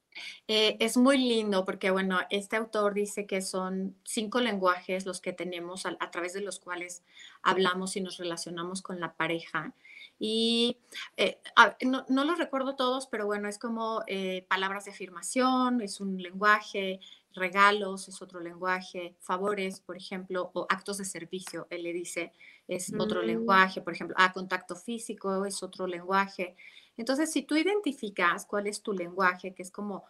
Eh, es muy lindo porque, bueno, este autor dice que son cinco lenguajes los que tenemos a, través de los cuales hablamos y nos relacionamos con la pareja. Y eh, no, no los recuerdo todos, pero bueno, es como palabras de afirmación, es un lenguaje, regalos es otro lenguaje, favores, por ejemplo, o actos de servicio, él le dice, es otro mm. lenguaje, por ejemplo, a ah, contacto físico es otro lenguaje. Entonces, si tú identificas cuál es tu lenguaje, que es como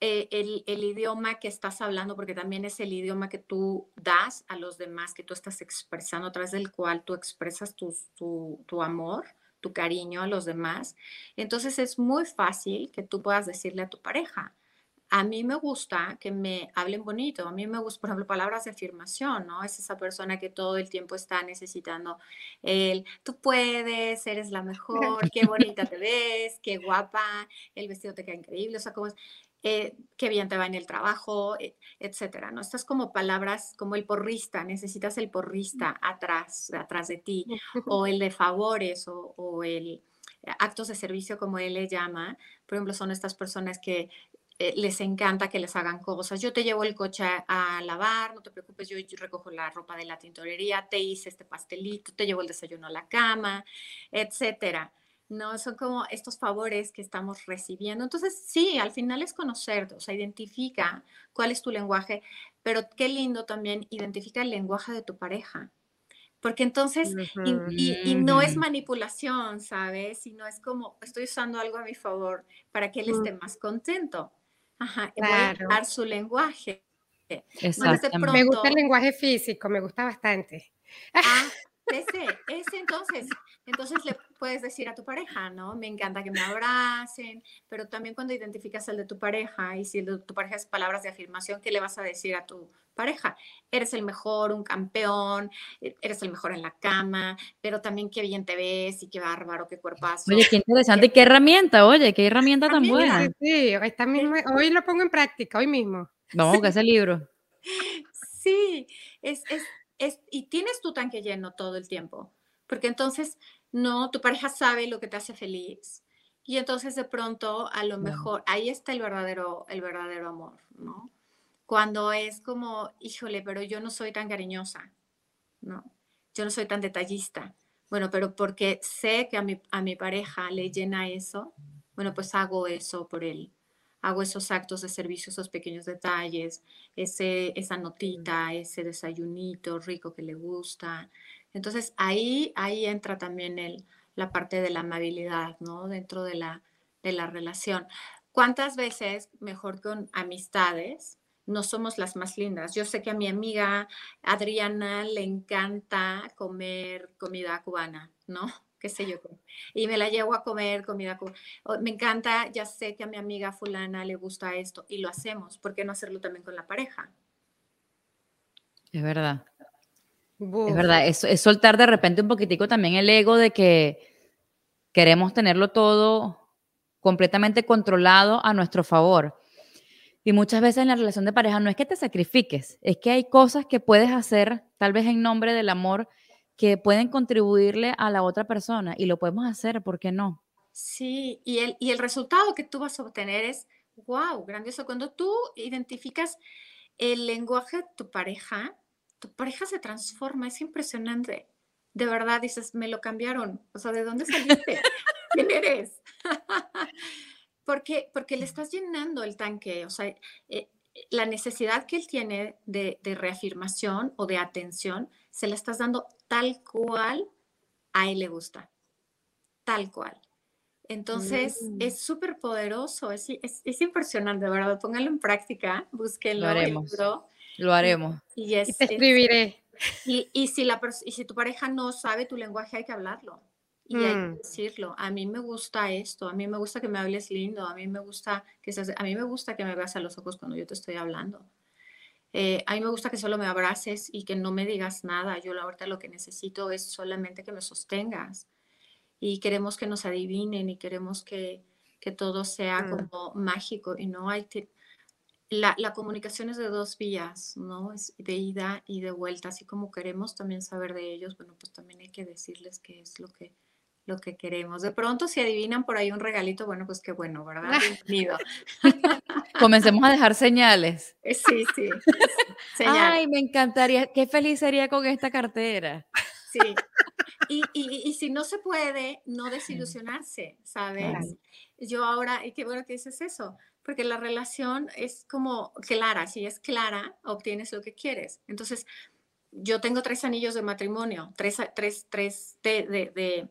eh, el, el, idioma que estás hablando, porque también es el idioma que tú das a los demás, que tú estás expresando, a través del cual tú expresas tu, tu, tu amor, tu cariño a los demás, entonces es muy fácil que tú puedas decirle a tu pareja, a mí me gusta que me hablen bonito, a mí me gusta, por ejemplo, palabras de afirmación, ¿no? Es esa persona que todo el tiempo está necesitando el, tú puedes, eres la mejor, qué bonita te ves, qué guapa, el vestido te queda increíble, o sea, como, eh, qué bien te va en el trabajo, e, etcétera, ¿no? Estas como palabras como el porrista, necesitas el porrista atrás, atrás de ti, o el de favores, o, o el actos de servicio, como él le llama, por ejemplo, son estas personas que eh, les encanta que les hagan cosas. Yo te llevo el coche a, lavar, no te preocupes, yo, recojo la ropa de la tintorería, te hice este pastelito, te llevo el desayuno a la cama, etcétera. No, son como estos favores que estamos recibiendo. Entonces, sí, al final es conocerte, o sea, identifica cuál es tu lenguaje, pero qué lindo también identifica el lenguaje de tu pareja. Porque entonces, y, no es manipulación, ¿sabes? Sino es como, estoy usando algo a mi favor para que él esté más contento. Ajá, claro. su lenguaje. Me gusta el lenguaje físico, me gusta bastante. Ah, ese, ese entonces, entonces le puedes decir a tu pareja, ¿no? Me encanta que me abracen, pero también cuando identificas el de tu pareja y si el de tu pareja es palabras de afirmación, ¿qué le vas a decir a tu pareja? Eres el mejor, un campeón, e, eres el mejor en la cama, pero también qué bien te ves y qué bárbaro, qué cuerpazo. Oye, qué interesante, qué herramienta, oye, qué herramienta tan buena. Sí, sí, esta misma, hoy lo pongo en práctica, hoy mismo. Vamos a ese libro. Sí, es, es, es, y tienes tu tanque lleno todo el tiempo, porque entonces no, tu pareja sabe lo que te hace feliz. Y entonces de pronto, a lo mejor, ahí está el verdadero, el verdadero amor, ¿no? Cuando es como, híjole, pero yo no soy tan cariñosa, ¿no? Yo no soy tan detallista. Bueno, pero porque sé que a mi, a mi pareja le llena eso, bueno, pues hago eso por él. Hago esos actos de servicio, esos pequeños detalles, ese, esa notita, ese desayunito rico que le gusta, Entonces ahí, ahí entra también el, la parte de la amabilidad, ¿no? Dentro de la, de la relación. ¿Cuántas veces, mejor con amistades, no somos las más lindas? Yo sé que a mi amiga Adriana le encanta comer comida cubana, ¿no? Qué sé yo, y me la llevo a comer comida. Me encanta, ya sé que a mi amiga fulana le gusta esto y lo hacemos. ¿Por qué no hacerlo también con la pareja? Es verdad. Es verdad, es, es, soltar de repente un poquitico también el ego de que queremos tenerlo todo completamente controlado a nuestro favor. Y muchas veces en la relación de pareja no es que te sacrifiques, es que hay cosas que puedes hacer, tal vez en nombre del amor, que pueden contribuirle a la otra persona y lo podemos hacer, ¿por qué no? Sí, y el, y el resultado que tú vas a obtener es, wow, grandioso. Cuando tú identificas el lenguaje de tu pareja, tu pareja se transforma, es impresionante. De verdad, dices, me lo cambiaron. O sea, ¿de dónde saliste? ¿Quién eres? porque, porque le estás llenando el tanque. O sea, eh, la necesidad que él tiene de, reafirmación o de atención, se la estás dando tal cual a él le gusta. Tal cual. Entonces, mm. es súper poderoso, es, es, impresionante, de verdad. Póngalo en práctica, búsquenlo. Lo haremos. Lo haremos. Y, te escribiré. Y, y, si la y si tu pareja no sabe tu lenguaje, hay que hablarlo. Y hay que mm. decirlo. A mí me gusta esto, a mí me gusta que me hables lindo, a mí me gusta que, a mí me, gusta que me veas a los ojos cuando yo te estoy hablando. Eh, a mí me gusta que solo me abraces y que no me digas nada. Yo ahorita lo que necesito es solamente que me sostengas. Y queremos que nos adivinen y queremos que, que todo sea mm. como mágico y no hay la, la, comunicación es de dos vías, ¿no? Es de ida y de vuelta, así como queremos también saber de ellos, bueno, pues también hay que decirles qué es lo que, lo que queremos. De pronto, si adivinan por ahí un regalito, bueno, pues qué bueno, ¿verdad? Bienvenido. Comencemos a dejar señales. Eh, sí, sí. Ay, me encantaría, qué feliz sería con esta cartera. Sí. Y, y, y, si no se puede, no desilusionarse, ¿sabes? Yo ahora, y qué bueno que dices eso, porque la relación es como clara, si es clara, obtienes lo que quieres. Entonces, yo tengo tres anillos de matrimonio, tres, tres, tres de, de, de,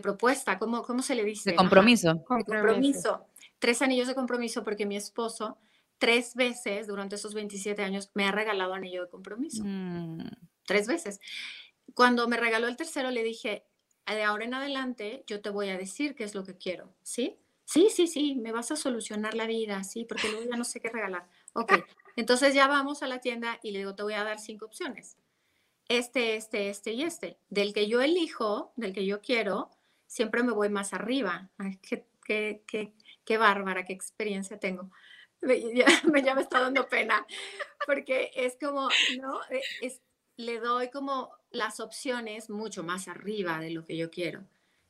propuesta, ¿Cómo, ¿cómo, se le dice? De compromiso. De compromiso. Tres anillos de compromiso porque mi esposo tres veces durante esos 27 años me ha regalado anillo de compromiso. Mm. Tres veces. Cuando me regaló el tercero le dije, de ahora en adelante yo te voy a decir qué es lo que quiero, ¿sí? Sí, sí, sí, me vas a solucionar la vida, sí, porque luego ya no sé qué regalar. Ok, entonces ya vamos a la tienda y le digo, te voy a dar cinco opciones. Este, este, este y este. Del que yo elijo, del que yo quiero, siempre me voy más arriba. Ay, qué, qué, qué, qué bárbara, qué experiencia tengo. Ya, ya, me está dando pena, porque es como, ¿no? E, es, le doy como las opciones mucho más arriba de lo que yo quiero.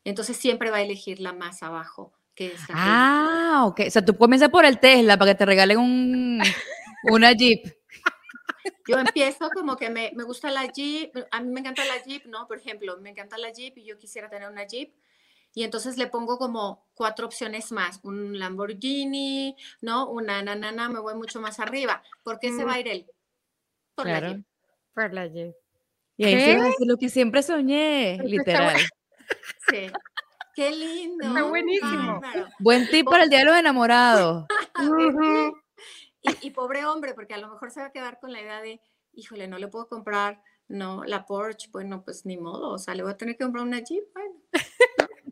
Entonces siempre va a elegir la más abajo ah, ok. O sea, tú comienzas por el Tesla para que te regalen un, una Jeep. Yo empiezo como que me, me, gusta la Jeep, a mí me encanta la Jeep, ¿no? Por ejemplo, me encanta la Jeep y yo quisiera tener una Jeep. Y entonces le pongo como cuatro opciones más, un Lamborghini, ¿no? Una nanana, me voy mucho más arriba. ¿Por qué se va a ir él? Por la Jeep. Por la Jeep. Y ahí ¿Qué? lo que siempre soñé, literal. Sí. Qué lindo. Está buenísimo. Buen tip para el día de los enamorados. y, pobre hombre, porque a lo mejor se va a quedar con la idea de, híjole, no le puedo comprar, no, la Porsche, bueno, pues ni modo, o sea, le voy a tener que comprar una Jeep, bueno.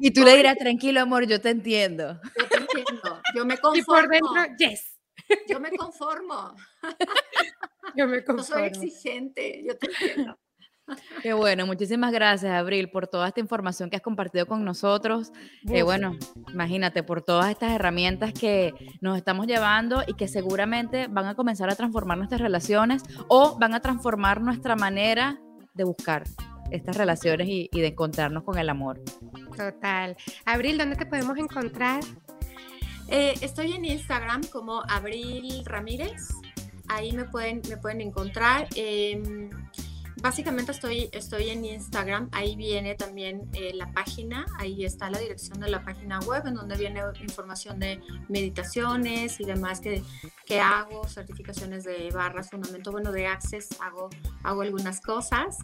Y tú le dirás, tranquilo, amor, yo te entiendo. Yo te entiendo, yo me conformo. Y por dentro, yes. Yo me conformo. Yo me conformo. No soy exigente, yo te entiendo. Qué bueno, muchísimas gracias, Abril, por toda esta información que has compartido con nosotros. Eh, bueno, imagínate, por todas estas herramientas que nos estamos llevando y que seguramente van a comenzar a transformar nuestras relaciones o van a transformar nuestra manera de buscar estas relaciones y, de encontrarnos con el amor. Total. Abril, ¿dónde te podemos encontrar? Eh, estoy en Instagram como Abril Ramírez. Ahí me pueden, me pueden encontrar. Em, básicamente estoy, estoy en Instagram, ahí viene también eh, la página, ahí está la dirección de la página web en donde viene información de meditaciones y demás que, que hago, certificaciones de barras, fundamento, bueno, de Access, hago, hago algunas cosas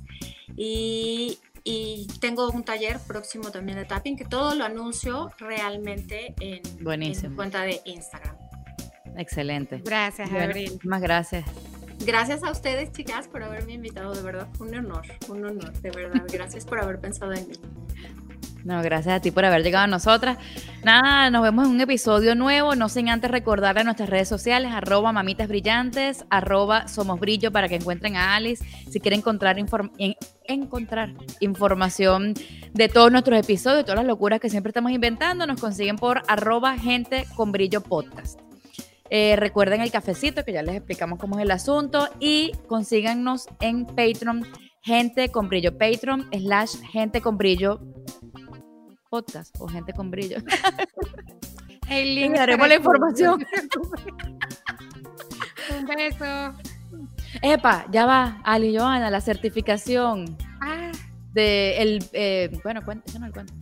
y, y tengo un taller próximo también de tapping que todo lo anuncio realmente en, en mi cuenta de Instagram. Excelente. Gracias, Abril. Muchísimas gracias. Gracias a ustedes, chicas, por haberme invitado. De verdad, un honor, un honor, de verdad. Gracias por haber pensado en mí. No, gracias a ti por haber llegado a nosotras. Nada, nos vemos en un episodio nuevo. No sin antes recordarle a nuestras redes sociales, arroba mamitas brillantes, arroba somos brillo para que encuentren a Alice. Si quieren encontrar, encontrar información de todos nuestros episodios, todas las locuras que siempre estamos inventando, nos consiguen por arroba gente con brillo podcast. Eh, recuerden el cafecito, que ya les explicamos cómo es el asunto. Y consíganos en Patreon, gente con brillo. Patreon slash gente con brillo podcast o gente con brillo. El link. haremos la información. Un beso. Epa, ya va, Ali Joana, la certificación. Ah. De el, eh, bueno, cuéntanos el cuento.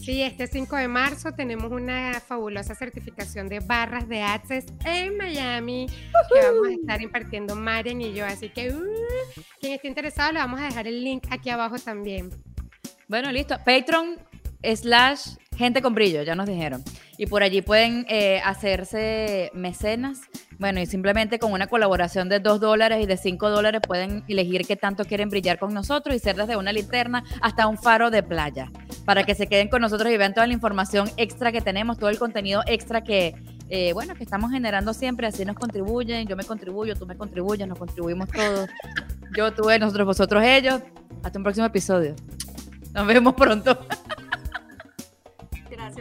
Sí, este 5 de marzo tenemos una fabulosa certificación de barras de Access en Miami que vamos a estar impartiendo Marian y yo. Así que uh, quien esté interesado, le vamos a dejar el link aquí abajo también. Bueno, listo. Patreon slash gente con brillo, ya nos dijeron. Y por allí pueden eh, hacerse mecenas. Bueno, y simplemente con una colaboración de 2 dólares y de 5 dólares pueden elegir qué tanto quieren brillar con nosotros y ser desde una linterna hasta un faro de playa. Para que se queden con nosotros y vean toda la información extra que tenemos, todo el contenido extra que, eh, bueno, que estamos generando siempre. Así nos contribuyen, yo me contribuyo, tú me contribuyes, nos contribuimos todos. Yo, tú, nosotros, vosotros, ellos. Hasta un próximo episodio. Nos vemos pronto.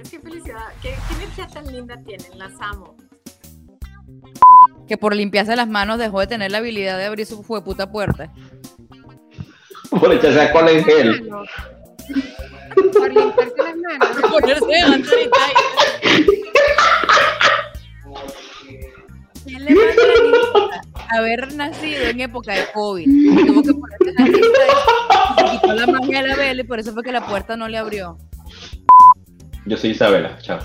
Qué felicidad. ¿Qué, energía tan linda tienen? Las amo. Que por limpiarse las manos dejó de tener la habilidad de abrir su puta puerta. Por echarse alcohol en gel. Por limpiarse las manos. Por ponerse ¿Quién le manda a haber nacido en época de COVID? Tuvo que ponerse la lista y se quitó la magia de la vela y por eso fue que la puerta no le abrió. Yo soy Isabela, chao.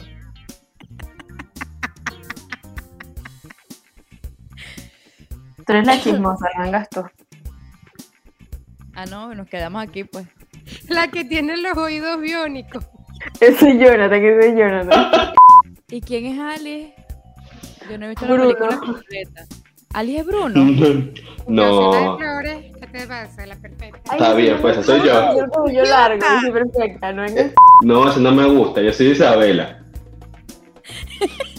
Tú eres la chismosa, vengas tú. Ah, no, nos quedamos aquí, pues. La que tiene los oídos biónicos. Ese es Jonathan, que es Jonathan. ¿Y quién es Ali? Yo no he visto la película completa. ¿Ali es Bruno? No. ¿Qué te pasa? La perfecta. Está bien, pues soy yo. Yo, yo largo, yo soy perfecta, ¿no? No, eso no me gusta, yo soy Isabela.